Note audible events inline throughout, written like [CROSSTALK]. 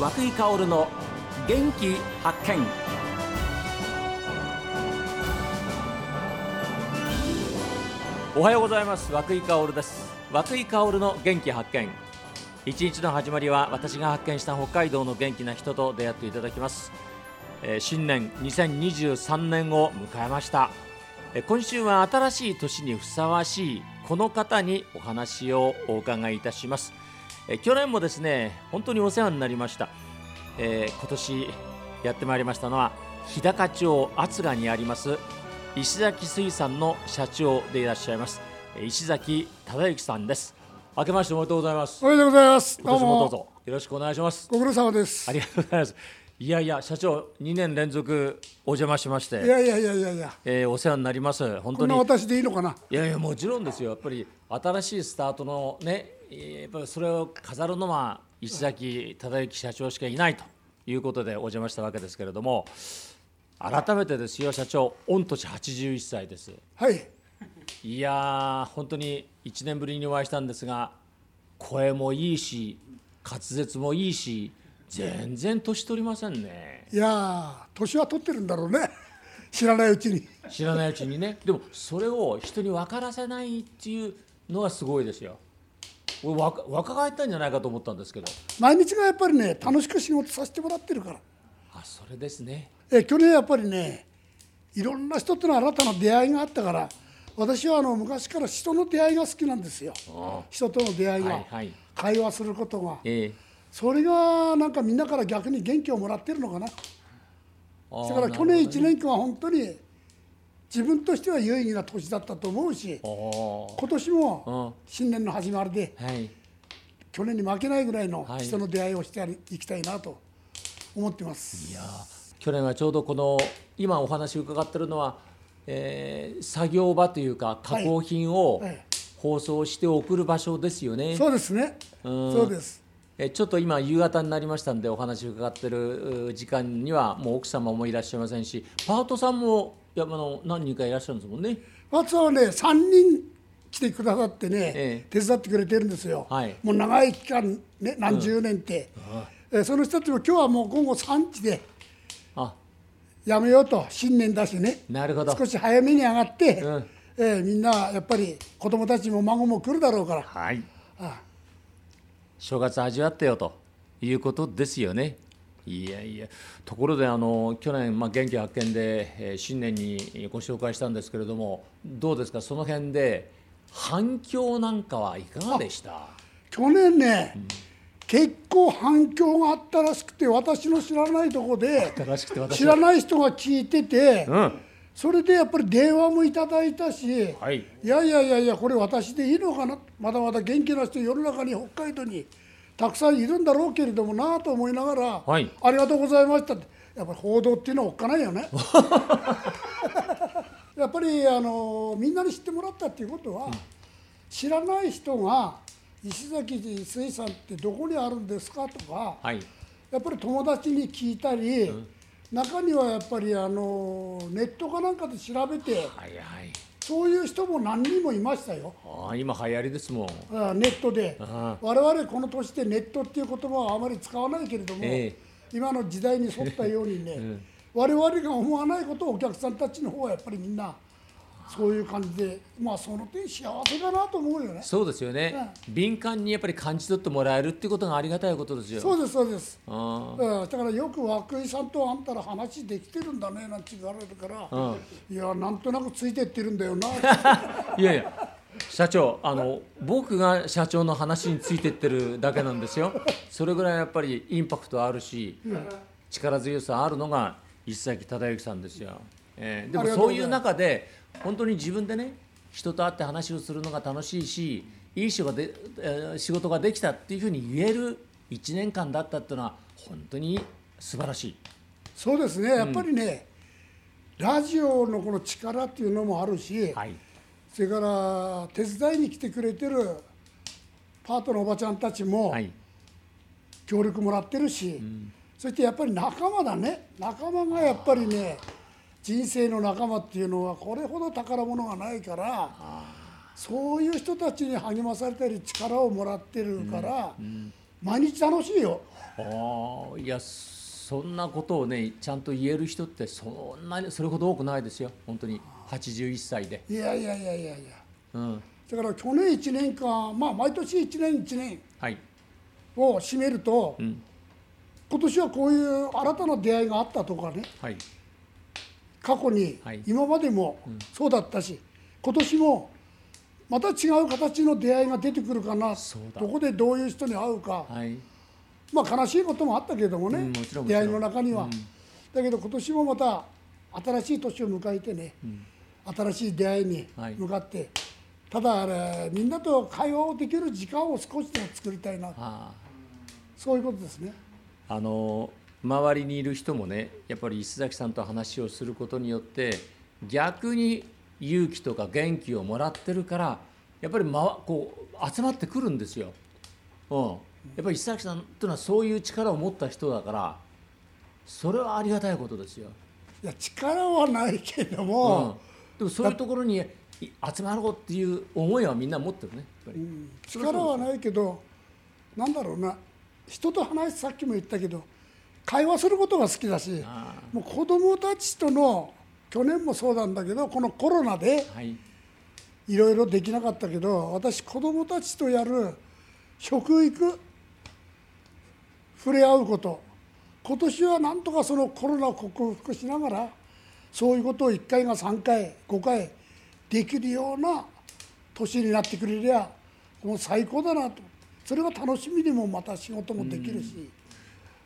和久井薫の元気発見。おはようございます。和久井薫です。和久井薫の元気発見。一日の始まりは私が発見した北海道の元気な人と出会っていただきます、えー新年2023年を迎えました。えー今週は新しい年にふさわしいこの方にお話をお伺いいたします。えー去年もですね本当にお世話になりました、えー今年やってまいりましたのは日高町厚賀にあります石崎水産の社長でいらっしゃいますえー石崎忠之さんです。明けましておめでとうございます。おめでとうございます。今年もどうぞ。よろしくお願いします。ご苦労様です。ありがとうございます。いやいや社長2年連続お邪魔しましていやいやいやいやいや、えーお世話になります。本当に。私でいいのかな。いやいやもちろんですよ。やっぱり新しいスタートのねえーやっぱりそれを飾るのは石崎忠之社長しかいないということでお邪魔したわけですけれども改めてですよ社長御年81歳ですはい。いやー本当に1年ぶりにお会いしたんですが声もいいし滑舌もいいし全然年取りませんねいやー、年は取ってるんだろうね。[LAUGHS] 知らないうちに。知らないうちにねでもそれを人に分からせないっていうのがすごいですよ俺若若返ったんじゃないかと思ったんですけど毎日がやっぱりね、楽しく仕事させてもらってるから。あそれですねえ、去年やっぱりね、いろんな人との新たな出会いがあったから。私はあの昔から人の出会いが好きなんですよ。人との出会いが、はいはい会話することが。ええそれがなんかみんなから逆に元気をもらってるのかな。だから去年1年間は本当に自分としては有意義な年だったと思うしお今年も新年の始まりでーはい。去年に負けないぐらいのはい。人の出会いをしていきたいなと思ってます。いやー去年はちょうどこの今お話伺ってるのは、えー作業場というか加工品をえ包装して送る場所ですよね、そうですね。うん。そうです。えちょっと今夕方になりましたんでお話伺ってるう時間にはもう奥様もいらっしゃいませんしパートさんもいやあの何人かいらっしゃるんですもんね。松はね3人来てくださってね、え手伝ってくれてるんですよ。はい。もう長い期間ね何十年って、えその人たちも今日はもう午後3時であ。やめようと新年だしね。なるほど。少し早めに上がって、うん。えーみんなやっぱり子供たちも孫も来るだろうから、はい。あ正月味わってよということですよね。いやいやところであの去年、まあ、元気発見で、えー新年にご紹介したんですけれどもどうですか？その辺で反響なんかはいかがでした？去年ね、結構反響があったらしくて私の知らないとこで新しくて私知らない人が聞いてて、うんそれでやっぱり電話もいただいたし、はい。いやいやいやいやこれ私でいいのかな？まだまだ元気な人世の中に北海道にたくさんいるんだろうけれどもなと思いながら、はい。ありがとうございましたって。やっぱり報道っていうのはおっかないよね。[LAUGHS] やっぱりあのみんなに知ってもらったっていうことは、知らない人が石崎水産ってどこにあるんですかとか、はい。やっぱり友達に聞いたり、中にはやっぱりあのネットかなんかで調べてはいはい。そういう人も何人もいましたよ、ああ今流行りですもん。あネットで。あ我々この年でネットっていう言葉はあまり使わないけれども、え今の時代に沿ったようにね、[LAUGHS] 我々が思わないことをお客さんたちの方はやっぱりみんなそういう感じでまあその点幸せだなと思うよね。そうですよね、敏感にやっぱり感じ取ってもらえるっていうことがありがたいことですよ。そうですそうです。あうん。だからよく涌井さんとあんたら話できてるんだねなんて言われるから、いやなんとなくついてってるんだよな。あ [LAUGHS] いやいや社長あの僕が社長の話についてってるだけなんですよ。それぐらいやっぱりインパクトあるし、力強さあるのが石崎忠之さんですよ、えーでもそういう中で本当に自分でね人と会って話をするのが楽しいしいい仕事で、えー仕事ができたっていうふうに言える1年間だったっていうのは本当に素晴らしい。そうですね。やっぱりね、ラジオのこの力っていうのもあるし、はい。それから手伝いに来てくれてるパートのおばちゃんたちもはい。協力もらってるし、そしてやっぱり仲間だね。仲間がやっぱりね人生の仲間っていうのはこれほど宝物がないからそういう人たちに励まされたり力をもらってるから、毎日楽しいよ。ああいやそんなことをねちゃんと言える人ってそんなにそれほど多くないですよ。本当に。81歳で。いやいやいやいやいや。うん。だから去年1年間まあ毎年1年1年はい。を締めると、ん。今年はこういう新たな出会いがあったとかね。はい過去にはい。今までもそうだったし、今年もまた違う形の出会いが出てくるかな。どこでどういう人に会うか、はい。まあ悲しいこともあったけどもね、出会いの中には、うん。だけど今年もまた新しい年を迎えてね、新しい出会いにはい。向かって、ただあれみんなと会話をできる時間を少しでも作りたいな。あそういうことですね。ああの周りにいる人もねやっぱり石崎さんと話をすることによって逆に勇気とか元気をもらってるからやっぱり、ま、こう集まってくるんですよ。うん、やっぱり石崎さんというのはそういう力を持った人だからそれはありがたいことですよ。いや力はないけどうんも、、でもそういうところにい集まろうっていう思いはみんな持ってるねやっぱり。力はないけどなんだろうな人と話すさっきも言ったけど会話することが好きだしあもう子供たちとの去年もそうなんだけどこのコロナではい。いろいろできなかったけど私子供たちとやる食育触れ合うこと。今年はなんとかそのコロナを克服しながらそういうことを1回が3回5回できるような年になってくれりゃもう最高だなと。それが楽しみでもまた仕事もできるし、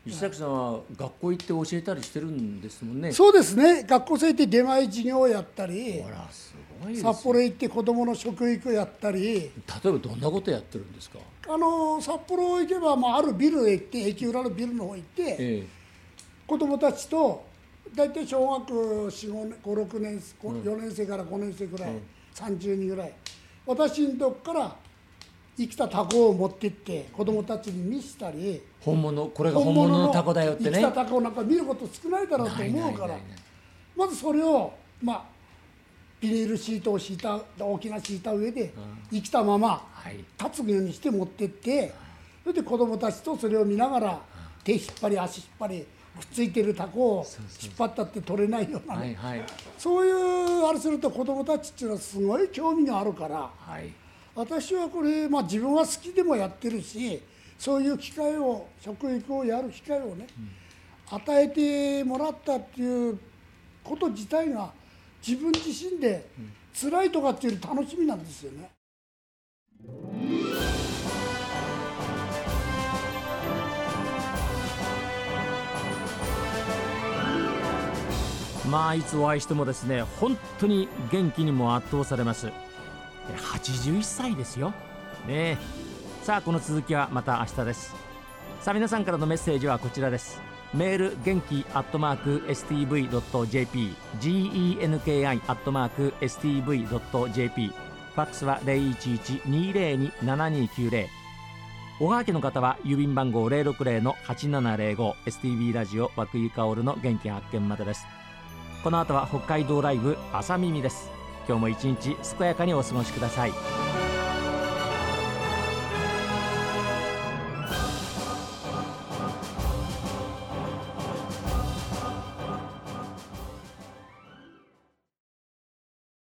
石崎さんは学校行って教えたりしてるんですもんね。そうですね。学校生って出前授業をやったりほらすごいですよ札幌行って子どもの食育やったり。例えばどんなことやってるんですか？あの札幌行けば、まあ、あるビルへ行って駅裏のビルの方行ってえ子どもたちと大体小学56年4年生から5年生ぐらい、30人ぐらい。私のとこから生きたタコを持ってって子どもたちに見せたりえ本物これが本物のタコだよってね。生きたタコなんか見ること少ないだろうと思うからまずそれをまあビニールシートを敷いた大きな敷いた上で生きたままはい。立つようにして持ってってそれで子供たちとそれを見ながら手引っ張り足引っ張りくっついてるタコを引っ張ったって取れないようなね。はいはい。そういうあれすると子供たちっていうのはすごい興味があるからはい。私はこれ、まあ、自分は好きでもやってるしそういう機会を食育をやる機会をね、与えてもらったっていうこと自体が自分自身で辛いとかっていう楽しみなんですよね。まあいつお会いしてもですね本当に元気にも圧倒されます。え81歳ですよ。ねえ。さあこの続きはまた明日です。さあ皆さんからのメッセージはこちらです。メール元気アットマーク STV.jp genki アットマーク STV.jp ファックスは0112027290おはがきの方は郵便番号060-8705 STV ラジオ和久井薫の元気発見までです。この後は北海道ライブ朝耳です。今日も一日健やかにお過ごしください。